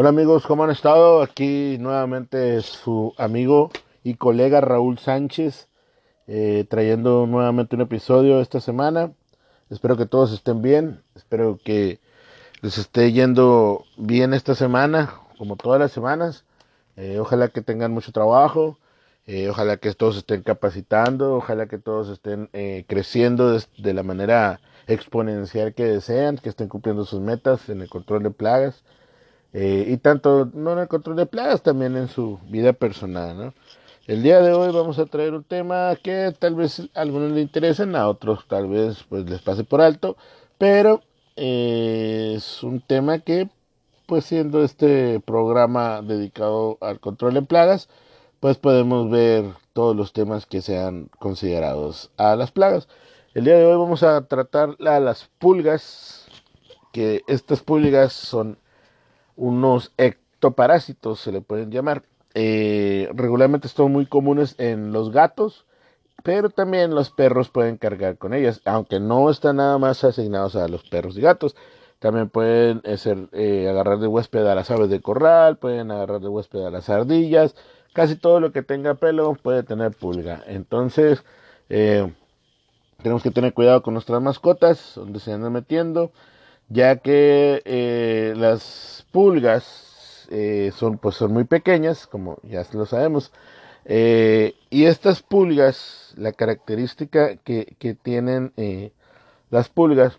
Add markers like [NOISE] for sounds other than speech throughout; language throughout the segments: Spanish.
Hola amigos, ¿cómo han estado? Aquí nuevamente su amigo y colega Raúl Sánchez, eh, trayendo nuevamente un episodio esta semana. Espero que todos estén bien, espero que les esté yendo bien esta semana, como todas las semanas. Eh, ojalá que tengan mucho trabajo, eh, ojalá que todos estén capacitando, ojalá que todos estén creciendo de, la manera exponencial que desean, que estén cumpliendo sus metas en el control de plagas eh, y tanto no en el control de plagas, también en su vida personal. ¿no? El día de hoy vamos a traer un tema que tal vez a algunos les interesen, a otros tal vez pues les pase por alto, pero eh, es un tema que pues siendo este programa dedicado al control de plagas, pues podemos ver todos los temas que sean considerados a las plagas. El día de hoy vamos a tratar a las pulgas, que estas pulgas son unos ectoparásitos, se le pueden llamar. Eh, regularmente son muy comunes en los gatos, pero también los perros pueden cargar con ellas, aunque no están nada más asignados a los perros y gatos. También pueden eh, ser, eh, agarrar de huésped a las aves de corral, pueden agarrar de huésped a las ardillas, casi todo lo que tenga pelo puede tener pulga. Entonces, tenemos que tener cuidado con nuestras mascotas, donde se andan metiendo ya que eh, las pulgas eh, son, pues, son muy pequeñas, como ya lo sabemos, eh, y estas pulgas, la característica que, que tienen las pulgas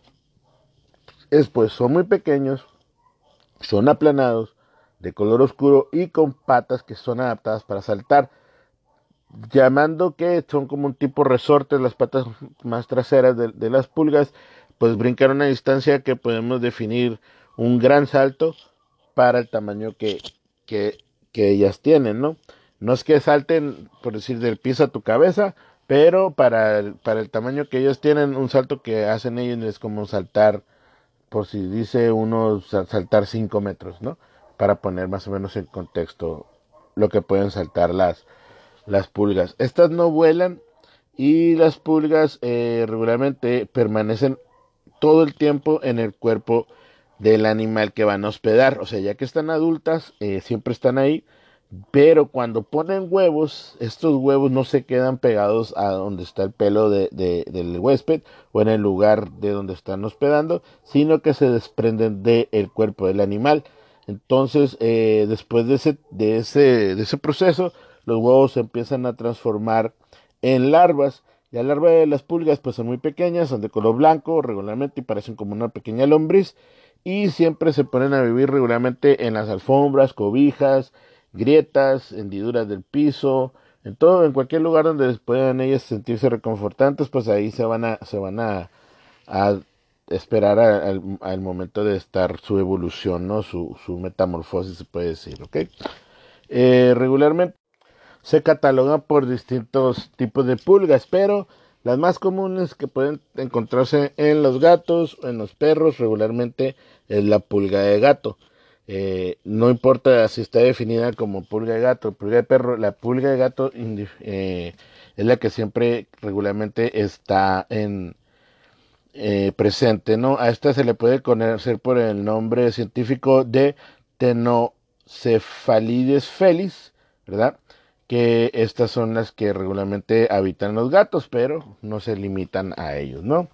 es pues son muy pequeños, son aplanados, de color oscuro y con patas que son adaptadas para saltar, llamando que son como un tipo resorte las patas más traseras de, de las pulgas pues brincar una distancia que podemos definir un gran salto para el tamaño que, que, ellas tienen, ¿no? No es que salten, por decir, del piso a tu cabeza, pero para el, para el tamaño que ellos tienen, un salto que hacen ellos es como saltar, por si dice uno, saltar 5 metros, ¿no? Para poner más o menos en contexto lo que pueden saltar las, las pulgas. Estas no vuelan y las pulgas eh, regularmente permanecen todo el tiempo en el cuerpo del animal que van a hospedar. O sea, ya que están adultas, eh, siempre están ahí. Pero cuando ponen huevos, estos huevos no se quedan pegados a donde está el pelo de, del huésped o en el lugar de donde están hospedando, sino que se desprenden del cuerpo del animal. Entonces, eh, después de ese, de, ese, de ese proceso, los huevos se empiezan a transformar en larvas las larvas de las pulgas pues son muy pequeñas, son de color blanco regularmente y parecen como una pequeña lombriz y siempre se ponen a vivir regularmente en las alfombras, cobijas, grietas, hendiduras del piso, en todo, en cualquier lugar donde puedan ellas sentirse reconfortantes, pues ahí se van a, se van a, esperar al, momento de estar su evolución, ¿no? Su, metamorfosis se puede decir, ¿ok? Eh, regularmente se catalogan por distintos tipos de pulgas, pero las más comunes que pueden encontrarse en los gatos o en los perros regularmente es la pulga de gato. Eh, no importa si está definida como pulga de gato pulga de perro, la pulga de gato eh, es la que siempre regularmente está en eh, presente, ¿no? A esta se le puede conocer por el nombre científico de Tenocefalides felis, ¿verdad? Que estas son las que regularmente habitan los gatos, pero no se limitan a ellos, ¿no?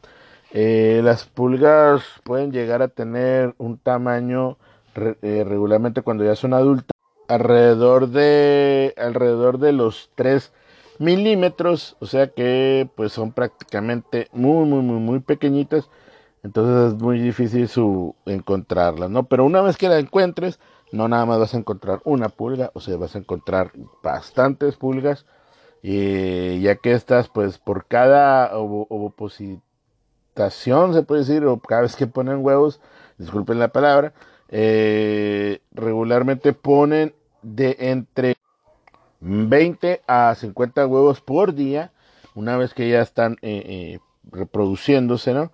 Eh, las pulgas pueden llegar a tener un tamaño eh, regularmente cuando ya son adultas alrededor de alrededor de los 3 milímetros, o sea que pues son prácticamente muy muy muy muy pequeñitas, entonces es muy difícil su encontrarlas, ¿no? Pero una vez que la encuentres, no nada más vas a encontrar una pulga, o sea, vas a encontrar bastantes pulgas, y ya que estas, pues por cada opositación, se puede decir, o cada vez que ponen huevos, disculpen la palabra, eh, regularmente ponen de entre 20 a 50 huevos por día, una vez que ya están eh, eh, reproduciéndose, ¿no?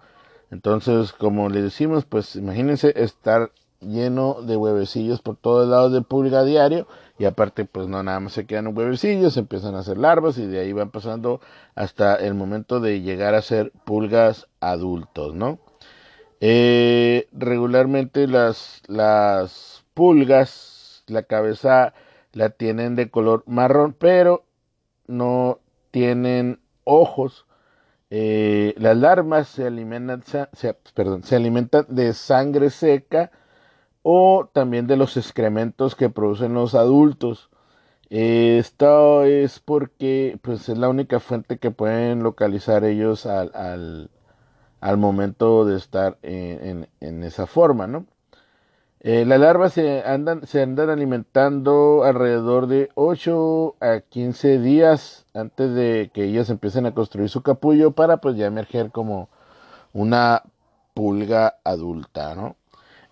Entonces, como le decimos, pues imagínense estar lleno de huevecillos por todos lados de pulga diario y aparte pues no nada más se quedan huevecillos, empiezan a hacer larvas y de ahí van pasando hasta el momento de llegar a ser pulgas adultos, ¿no? Eh, regularmente las, las pulgas, la cabeza la tienen de color marrón, pero no tienen ojos. Eh, las larvas se alimentan, perdón, se alimentan de sangre seca o también de los excrementos que producen los adultos. esto es porque pues, es la única fuente que pueden localizar ellos al, al, momento de estar en, en, esa forma, ¿no? Eh, las larvas se andan, se andan alimentando alrededor de 8 a 15 días antes de que ellas empiecen a construir su capullo para pues ya emerger como una pulga adulta, ¿no?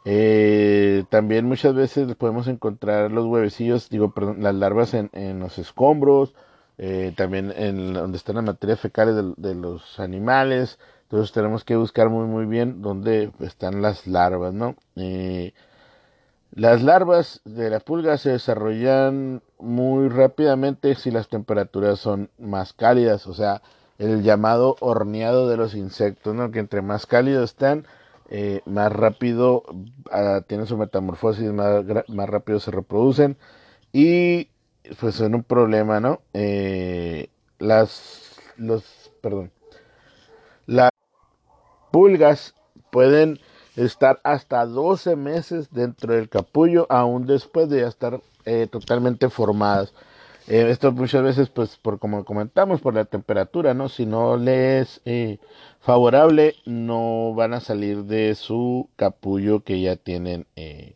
Eh, también muchas veces podemos encontrar los huevecillos, digo, perdón, las larvas en, los escombros, eh, también en donde están las materias fecales de, los animales. Entonces tenemos que buscar muy muy bien dónde están las larvas, ¿no? Eh, las larvas de la pulga se desarrollan muy rápidamente si las temperaturas son más cálidas, o sea, el llamado horneado de los insectos, ¿no? Que entre más cálidos están, eh, más rápido ah, tienen su metamorfosis, más, más, rápido se reproducen y pues son un problema, ¿no? Eh, las, los, perdón, las pulgas pueden estar hasta 12 meses dentro del capullo, aún después de ya estar eh, totalmente formadas. Eh, esto muchas veces, pues, por como comentamos, por la temperatura, ¿no? Si no le es eh, favorable, no van a salir de su capullo que ya tienen, eh,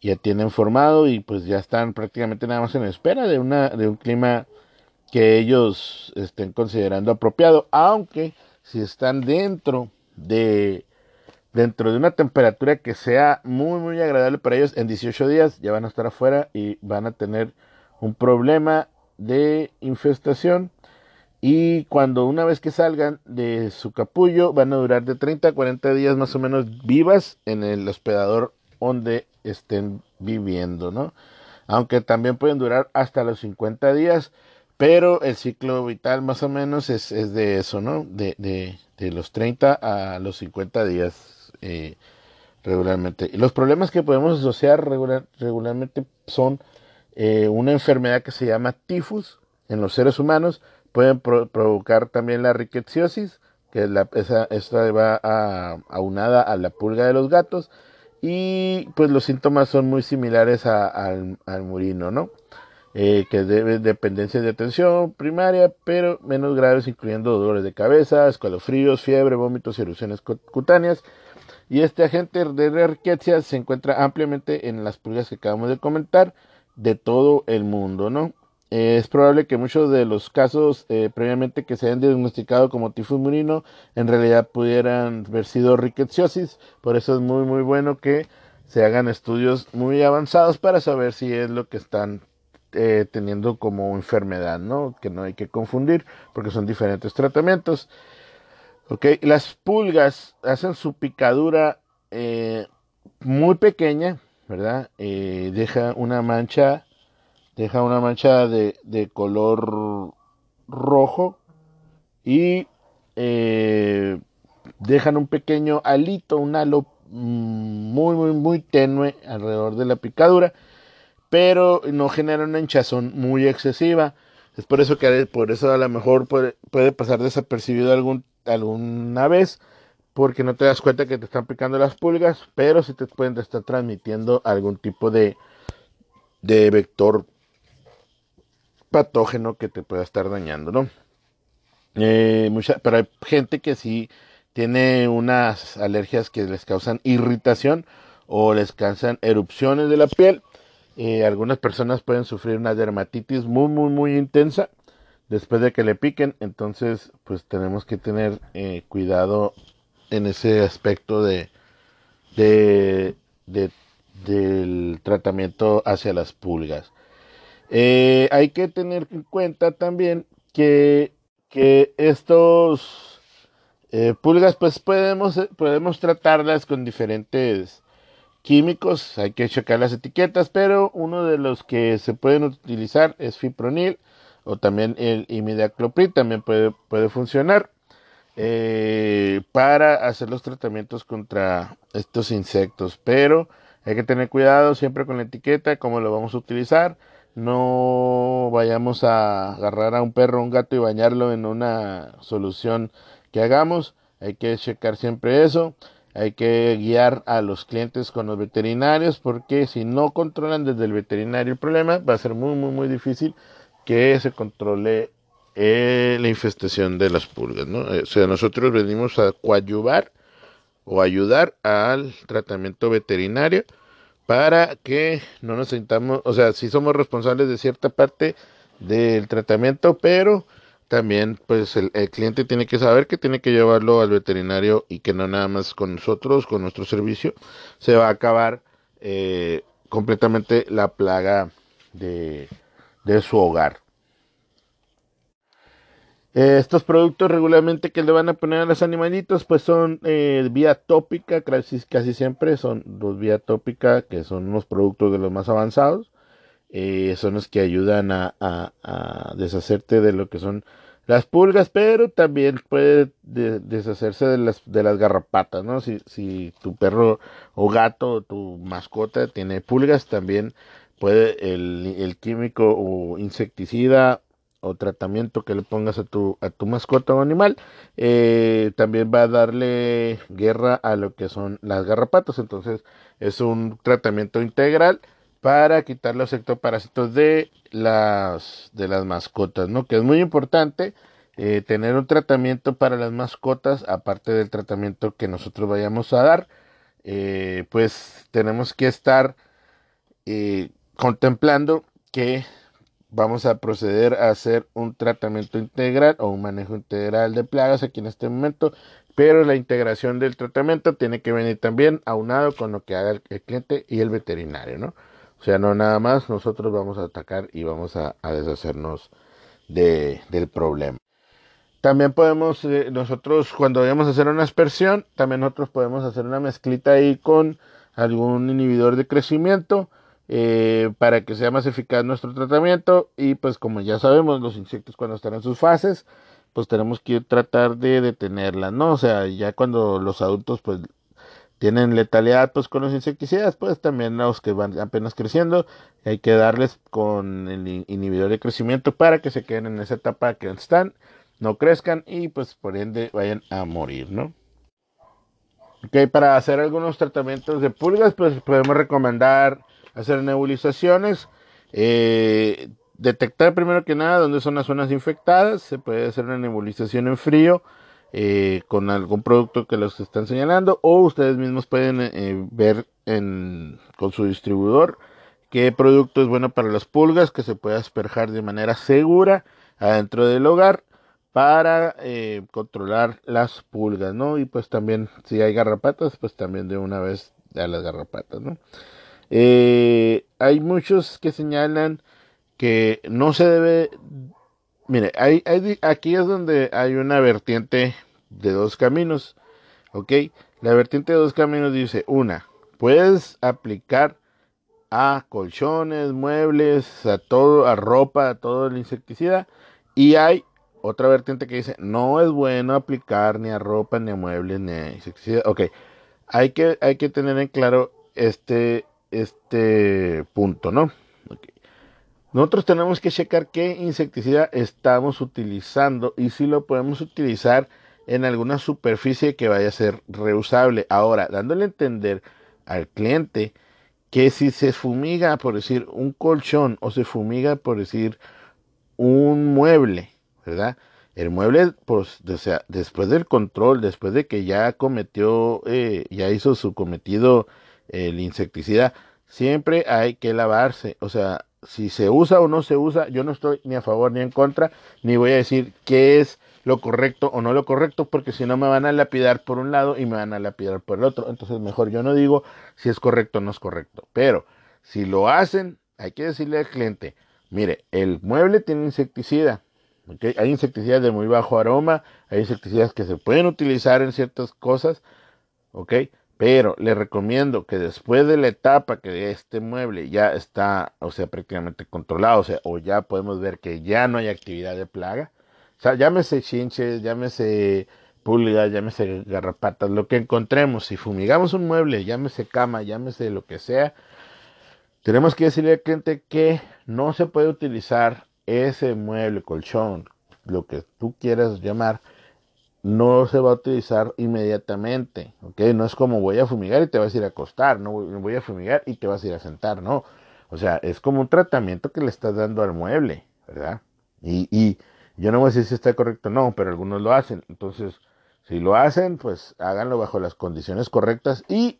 ya tienen formado y pues ya están prácticamente nada más en espera de una, de un clima que ellos estén considerando apropiado, aunque si están dentro de dentro de una temperatura que sea muy muy agradable para ellos en 18 días ya van a estar afuera y van a tener un problema de infestación y cuando una vez que salgan de su capullo van a durar de 30 a 40 días más o menos vivas en el hospedador donde estén viviendo, ¿no? Aunque también pueden durar hasta los 50 días, pero el ciclo vital más o menos es, de eso, ¿no? De, de, de, los 30 a los 50 días eh, regularmente. Los problemas que podemos asociar regular, regularmente son eh, una enfermedad que se llama tifus en los seres humanos, pueden provocar también la riqueciosis, que la, esa, esta va a, aunada a la pulga de los gatos, y pues los síntomas son muy similares al, al, murino, ¿no? Eh, que debe dependencia de atención primaria, pero menos graves, incluyendo dolores de cabeza, escalofríos, fiebre, vómitos y erupciones cutáneas. Y este agente de riqueza se encuentra ampliamente en las pulgas que acabamos de comentar de todo el mundo, ¿no? es probable que muchos de los casos eh, previamente que se hayan diagnosticado como tifus murino en realidad pudieran haber sido riqueciosis, por eso es muy muy bueno que se hagan estudios muy avanzados para saber si es lo que están eh, teniendo como enfermedad, ¿no? Que no hay que confundir porque son diferentes tratamientos. Ok, las pulgas hacen su picadura eh, muy pequeña, ¿verdad? Eh, deja una mancha, deja una mancha de, de color rojo y eh, dejan un pequeño alito, un halo mm, muy, muy, muy tenue alrededor de la picadura, pero no genera una hinchazón muy excesiva. Es por eso que por eso a lo mejor puede, puede pasar desapercibido algún, alguna vez porque no te das cuenta que te están picando las pulgas, pero si te pueden estar transmitiendo algún tipo de, de vector patógeno que te pueda estar dañando, ¿no? Eh, mucha, pero hay gente que sí tiene unas alergias que les causan irritación o les causan erupciones de la piel. Eh, algunas personas pueden sufrir una dermatitis muy, muy, muy intensa después de que le piquen. Entonces, pues tenemos que tener eh, cuidado en ese aspecto de, de, del tratamiento hacia las pulgas. Eh, hay que tener en cuenta también que, que estos eh, pulgas pues podemos, podemos tratarlas con diferentes químicos, hay que checar las etiquetas, pero uno de los que se pueden utilizar es fipronil o también el imidacloprid también puede, puede funcionar. Eh, para hacer los tratamientos contra estos insectos. Pero Hay que tener cuidado siempre con la etiqueta, cómo lo vamos a utilizar. No vayamos a agarrar a un perro o un gato y bañarlo en una solución que hagamos. Hay que checar siempre eso. Hay que guiar a los clientes con los veterinarios porque si no controlan desde el veterinario el problema va a ser muy muy muy difícil que se controle eh, la infestación de las pulgas. ¿no? Eh, o sea, nosotros venimos a coadyuvar o ayudar al tratamiento veterinario para que no nos sintamos, o sea, si somos responsables de cierta parte del tratamiento, pero también pues el, cliente tiene que saber que tiene que llevarlo al veterinario y que no nada más con nosotros, con nuestro servicio, se va a acabar eh, completamente la plaga de, de su hogar. Eh, estos productos regularmente que le van a poner a los animalitos, pues son eh, vía tópica, casi, casi, siempre son los vía tópica, que son unos productos de los más avanzados. Eh, son los que ayudan a, deshacerte de lo que son las pulgas, pero también puede deshacerse de las, de las garrapatas, ¿no? Si, si tu perro o gato o tu mascota tiene pulgas, también puede el, el químico o insecticida o tratamiento que le pongas a tu, a tu mascota o animal, eh, también va a darle guerra a lo que son las garrapatas. Entonces es un tratamiento integral para quitar los ectoparásitos de las, de las mascotas, ¿no? Que es muy importante eh, tener un tratamiento para las mascotas, aparte del tratamiento que nosotros vayamos a dar, eh, pues tenemos que estar contemplando que vamos a proceder a hacer un tratamiento integral o un manejo integral de plagas aquí en este momento, pero la integración del tratamiento tiene que venir también aunado con lo que haga el, cliente y el veterinario, ¿no? O sea, no nada más nosotros vamos a atacar y vamos a, deshacernos de, del problema. También podemos, eh, nosotros cuando vayamos a hacer una aspersión, también nosotros podemos hacer una mezclita ahí con algún inhibidor de crecimiento eh, para que sea más eficaz nuestro tratamiento. Y pues como ya sabemos los insectos cuando están en sus fases pues tenemos que tratar de detenerla no o sea ya cuando los adultos pues tienen letalidad pues con los insecticidas pues también los que van apenas creciendo hay que darles con el inhibidor de crecimiento para que se queden en esa etapa que están no crezcan y pues por ende vayan a morir no Ok, para hacer algunos tratamientos de pulgas, pues podemos recomendar hacer nebulizaciones, eh, detectar primero que nada dónde son las zonas infectadas, se puede hacer una nebulización en frío eh, con algún producto que los están señalando o ustedes mismos pueden eh, ver en, con su distribuidor qué producto es bueno para las pulgas que se puede asperjar de manera segura adentro del hogar para controlar las pulgas, ¿no? Y pues también si hay garrapatas, pues también de una vez a las garrapatas, ¿no? Eh, hay muchos que señalan que no se debe... Mire, hay, aquí es donde hay una vertiente de dos caminos. ¿Ok? La vertiente de dos caminos dice, una, puedes aplicar a colchones, muebles, a todo, a ropa, a todo el insecticida. Y hay otra vertiente que dice, no es bueno aplicar ni a ropa, ni a muebles, ni a insecticida. Ok, hay que, hay que tener en claro este, este punto, ¿no? Nosotros tenemos que checar qué insecticida estamos utilizando y si lo podemos utilizar en alguna superficie que vaya a ser reusable. Ahora, dándole a entender al cliente que si se fumiga, por decir, un colchón o se fumiga, por decir, un mueble, ¿verdad? El mueble, pues, o sea, después del control, después de que ya cometió, eh, ya hizo su cometido el insecticida, siempre hay que lavarse. O sea, si se usa o no se usa, yo no estoy ni a favor ni en contra, ni voy a decir qué es lo correcto o no lo correcto, porque si no me van a lapidar por un lado y me van a lapidar por el otro. Entonces mejor yo no digo si es correcto o no es correcto. Pero si lo hacen, hay que decirle al cliente, mire, el mueble tiene insecticida. Hay insecticidas de muy bajo aroma, hay insecticidas que se pueden utilizar en ciertas cosas, ¿ok? Pero le recomiendo que después de la etapa que este mueble ya está, o sea, prácticamente controlado, o sea, o ya podemos ver que ya no hay actividad de plaga, o sea, llámese chinches, llámese pulgas, llámese garrapatas, lo que encontremos, si fumigamos un mueble, llámese cama, llámese lo que sea, tenemos que decirle al cliente que no se puede utilizar ese mueble, colchón, lo que tú quieras llamar, no se va a utilizar inmediatamente, ¿ok? No es como voy a fumigar y te vas a ir a acostar, no voy a fumigar y te vas a ir a sentar, no. O sea, es como un tratamiento que le estás dando al mueble, ¿verdad? Y, y yo no voy a decir si está correcto o no, pero algunos lo hacen. Entonces, si lo hacen, pues háganlo bajo las condiciones correctas y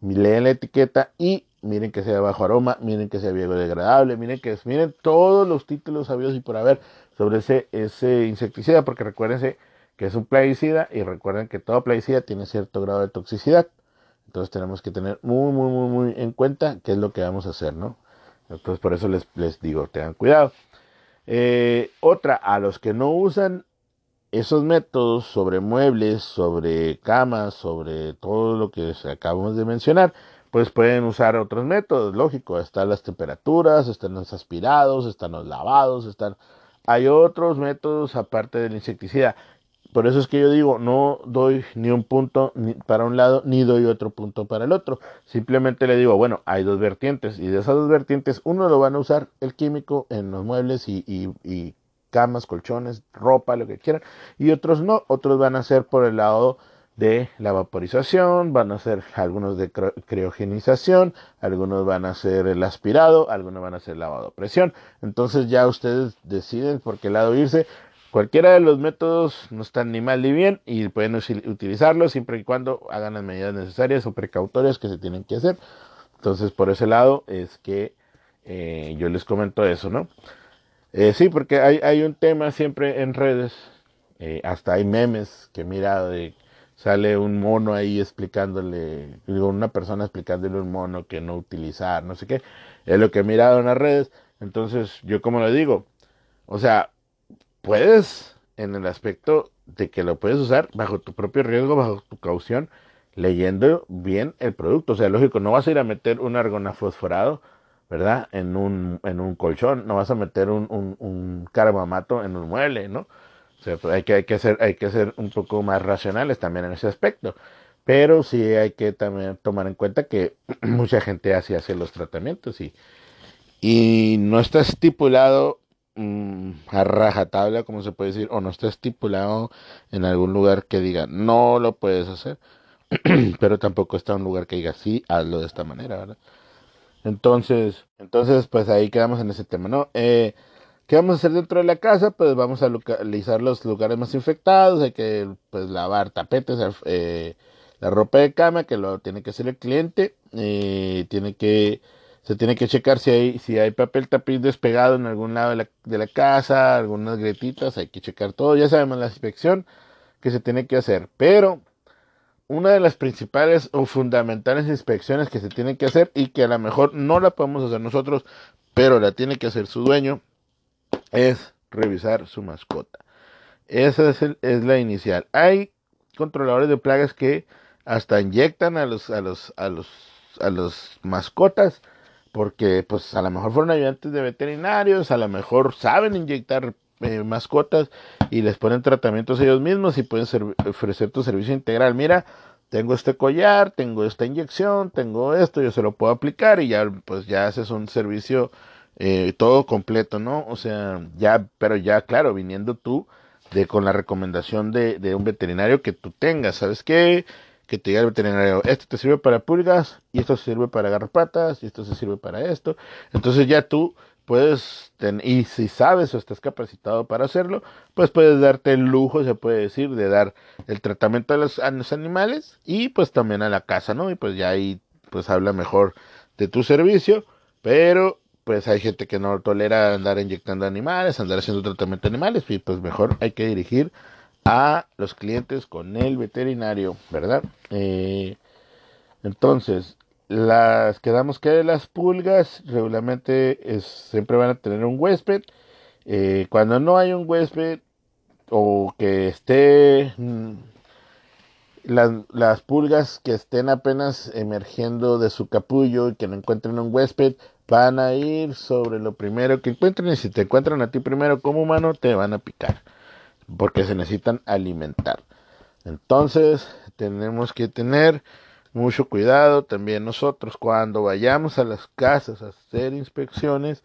leen la etiqueta y miren que sea bajo aroma, miren que sea biodegradable, miren que miren todos los títulos sabidos y por haber sobre ese, ese insecticida, porque recuérdense que es un plaguicida y recuerden que todo plaguicida tiene cierto grado de toxicidad. Entonces tenemos que tener muy, muy, muy, muy en cuenta qué es lo que vamos a hacer, ¿no? Entonces por eso les, les digo, tengan cuidado. Eh, otra, a los que no usan esos métodos sobre muebles, sobre camas, sobre todo lo que acabamos de mencionar, pues pueden usar otros métodos, lógico, están las temperaturas, están los aspirados, están los lavados, están... Hay otros métodos aparte del insecticida. Por eso es que yo digo, no doy ni un punto para un lado, ni doy otro punto para el otro. Simplemente le digo, bueno, hay dos vertientes y de esas dos vertientes, uno lo van a usar el químico en los muebles y, y camas, colchones, ropa, lo que quieran, y otros no, otros van a ser por el lado de la vaporización, van a ser algunos de criogenización, algunos van a ser el aspirado, algunos van a ser lavado a presión. Entonces ya ustedes deciden por qué lado irse. Cualquiera de los métodos no están ni mal ni bien y pueden utilizarlos siempre y cuando hagan las medidas necesarias o precautorias que se tienen que hacer. Entonces por ese lado es que eh, yo les comento eso, ¿no? Eh, sí, porque hay, un tema siempre en redes, eh, hasta hay memes que mira de sale un mono ahí explicándole, digo, una persona explicándole un mono que no utilizar, no sé qué, es lo que he mirado en las redes, entonces yo como le digo, o sea, puedes en el aspecto de que lo puedes usar bajo tu propio riesgo, bajo tu caución, leyendo bien el producto, o sea, lógico, no vas a ir a meter un argona fosforado ¿verdad? En un, en un colchón, no vas a meter un, un, un carbamato en un mueble, ¿no? O sea, pues hay que, hay, que ser, hay que ser un poco más racionales también en ese aspecto. Pero sí hay que también tomar en cuenta que [CLEARS THROAT] mucha gente así hace los tratamientos y, y no está estipulado mmm, a rajatabla, como se puede decir, o no está estipulado en algún lugar que diga no lo puedes hacer, [CLEARS THROAT] pero tampoco está un lugar que diga sí, hazlo de esta manera, ¿verdad? Entonces, entonces, pues ahí quedamos en ese tema, ¿no? Eh, ¿Qué vamos a hacer dentro de la casa? Pues vamos a localizar los lugares más infectados, hay que pues lavar tapetes, eh, la ropa de cama, que lo tiene que hacer el cliente, eh, tiene que, se tiene que checar si hay, si hay papel tapiz despegado en algún lado de la, de la casa, algunas gretitas, hay que checar todo, ya sabemos la inspección que se tiene que hacer, pero una de las principales o fundamentales inspecciones que se tienen que hacer y que a lo mejor no la podemos hacer nosotros, pero la tiene que hacer su dueño, es revisar su mascota. Esa es, es la inicial. Hay controladores de plagas que hasta inyectan a los, a los, a los, a los mascotas porque pues a lo mejor fueron ayudantes de veterinarios, a lo mejor saben inyectar eh, mascotas y les ponen tratamientos ellos mismos y pueden ofrecer tu servicio integral. Mira, tengo este collar, tengo esta inyección, tengo esto, yo se lo puedo aplicar y ya pues ya haces un servicio eh, todo completo, ¿no? O sea, ya, pero ya claro, viniendo tú de con la recomendación de, de un veterinario que tú tengas, ¿sabes qué? Que te diga el veterinario, esto te sirve para pulgas, y esto sirve para garrapatas, y esto se sirve para esto. Entonces ya tú puedes, y si sabes o estás capacitado para hacerlo, pues puedes darte el lujo, se puede decir, de dar el tratamiento a los, a los animales y pues también a la casa, ¿no? Y pues ya ahí pues habla mejor de tu servicio, pero pues hay gente que no tolera andar inyectando animales, andar haciendo tratamiento de animales, y pues mejor hay que dirigir a los clientes con el veterinario, ¿verdad? Eh, entonces, las quedamos que las pulgas regularmente siempre van a tener un huésped. Eh, cuando no hay un huésped o que esté mm, las, las, pulgas que estén apenas emergiendo de su capullo y que no encuentren un huésped van a ir sobre lo primero que encuentren y si te encuentran a ti primero como humano te van a picar porque se necesitan alimentar. Entonces tenemos que tener mucho cuidado también nosotros cuando vayamos a las casas a hacer inspecciones.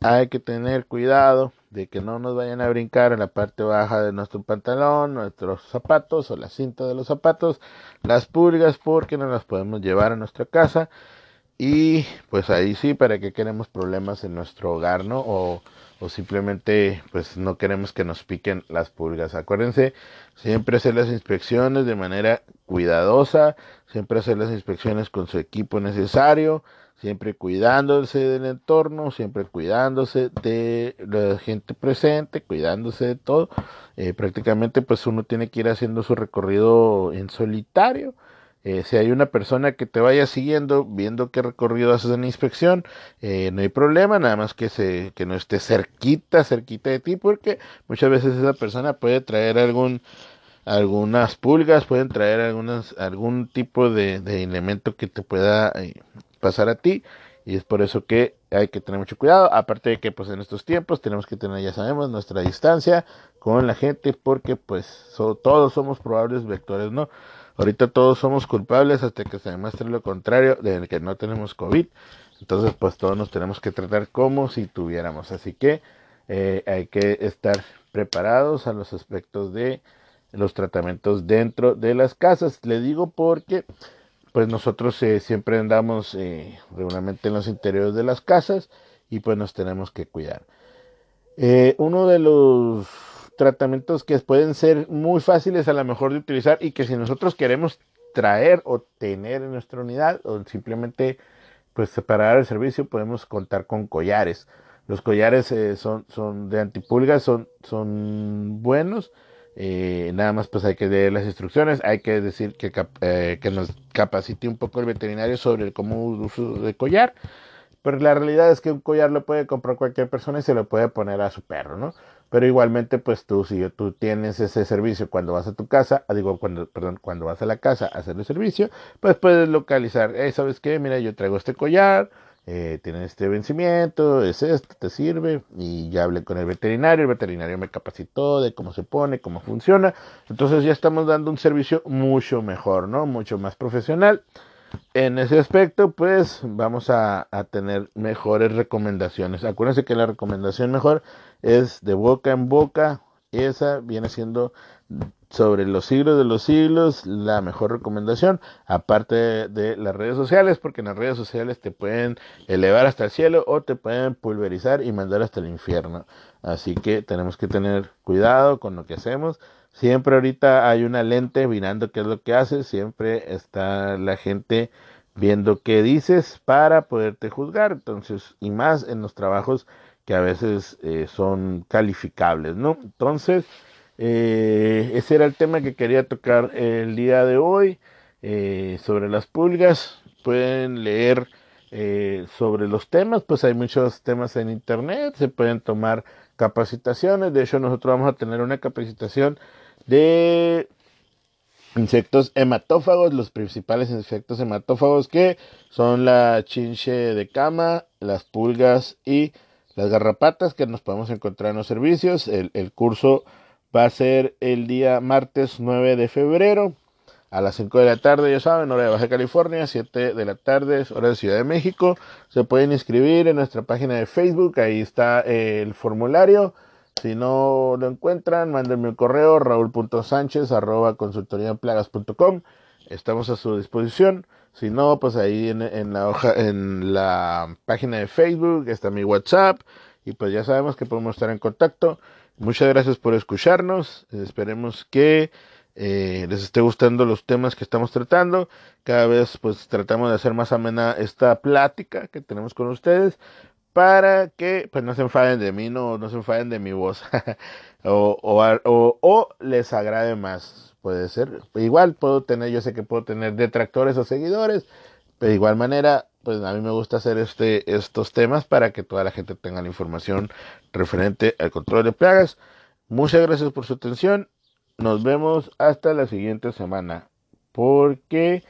Hay que tener cuidado de que no nos vayan a brincar en la parte baja de nuestro pantalón, nuestros zapatos o la cinta de los zapatos, las pulgas porque no las podemos llevar a nuestra casa y pues ahí sí, para que queremos problemas en nuestro hogar, ¿no? O, o simplemente pues no queremos que nos piquen las pulgas. Acuérdense, siempre hacer las inspecciones de manera cuidadosa, siempre hacer las inspecciones con su equipo necesario, siempre cuidándose del entorno, siempre cuidándose de la gente presente, cuidándose de todo. Eh, prácticamente pues uno tiene que ir haciendo su recorrido en solitario eh, si hay una persona que te vaya siguiendo, viendo qué recorrido haces en inspección, eh, no hay problema, nada más que, se, que no esté cerquita, cerquita de ti, porque muchas veces esa persona puede traer algún algunas pulgas, pueden traer algunas, algún tipo de, elemento que te pueda eh, pasar a ti y es por eso que hay que tener mucho cuidado, aparte de que pues en estos tiempos tenemos que tener, ya sabemos, nuestra distancia con la gente porque pues todos somos probables vectores, ¿no? Ahorita todos somos culpables hasta que se demuestre lo contrario de que no tenemos COVID. Entonces, pues todos nos tenemos que tratar como si tuviéramos. Así que eh, hay que estar preparados a los aspectos de los tratamientos dentro de las casas. Le digo porque pues nosotros eh, siempre andamos eh, regularmente en los interiores de las casas y pues nos tenemos que cuidar. uno de los tratamientos que pueden ser muy fáciles a lo mejor de utilizar y que si nosotros queremos traer o tener en nuestra unidad o simplemente pues separar el servicio podemos contar con collares. Los collares eh, son, son de antipulgas, son, son buenos. Eh, nada más pues hay que leer las instrucciones, hay que decir que, eh, que nos capacite un poco el veterinario sobre el común uso de collar. Pero la realidad es que un collar lo puede comprar cualquier persona y se lo puede poner a su perro, ¿no? Pero igualmente, pues tú, si tú tienes ese servicio cuando vas a tu casa, ah, digo, cuando, perdón, cuando vas a la casa a hacer el servicio, pues puedes localizar, eh, ¿sabes qué? Mira, yo traigo este collar, eh, tiene este vencimiento, es esto, te sirve, y ya hablé con el veterinario, el veterinario me capacitó de cómo se pone, cómo funciona, entonces ya estamos dando un servicio mucho mejor, ¿no? Mucho más profesional en ese aspecto, pues vamos a, tener mejores recomendaciones. Acuérdense que la recomendación mejor es de boca en boca. Esa viene siendo sobre los siglos de los siglos la mejor recomendación, aparte de, las redes sociales, porque en las redes sociales te pueden elevar hasta el cielo o te pueden pulverizar y mandar hasta el infierno. Así que tenemos que tener cuidado con lo que hacemos. Siempre ahorita hay una lente mirando qué es lo que haces, siempre está la gente viendo qué dices para poderte juzgar, entonces, y más en los trabajos que a veces eh, son calificables, ¿no? Entonces, eh, ese era el tema que quería tocar el día de hoy eh, sobre las pulgas. Pueden leer sobre los temas, pues hay muchos temas en internet, se pueden tomar capacitaciones, de hecho nosotros vamos a tener una capacitación de insectos hematófagos, los principales insectos hematófagos que son la chinche de cama, las pulgas y las garrapatas que nos podemos encontrar en los servicios. El, curso va a ser el día martes 9 de febrero a las 5 de la tarde, ya saben, hora de Baja California, 7 de la tarde, hora de Ciudad de México. Se pueden inscribir en nuestra página de Facebook, ahí está el formulario si no lo encuentran, mándenme un correo raúl.sánchez arroba. Estamos a su disposición. Si no, pues ahí en, la hoja, en la página de Facebook está mi WhatsApp y pues ya sabemos que podemos estar en contacto. Muchas gracias por escucharnos. Esperemos que eh, les esté gustando los temas que estamos tratando. Cada vez pues tratamos de hacer más amena esta plática que tenemos con ustedes para que pues no se enfaden de mí, no, no se enfaden de mi voz [LAUGHS] o, o, les agrade más, puede ser. Igual puedo tener, yo sé que puedo tener detractores o seguidores, pero de igual manera, pues a mí me gusta hacer este, estos temas para que toda la gente tenga la información referente al control de plagas. Muchas gracias por su atención. Nos vemos hasta la siguiente semana. Porque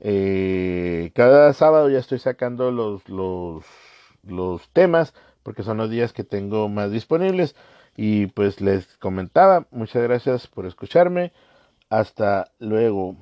eh, cada sábado ya estoy sacando los, los los temas porque son los días que tengo más disponibles y pues les comentaba muchas gracias por escucharme Hasta luego.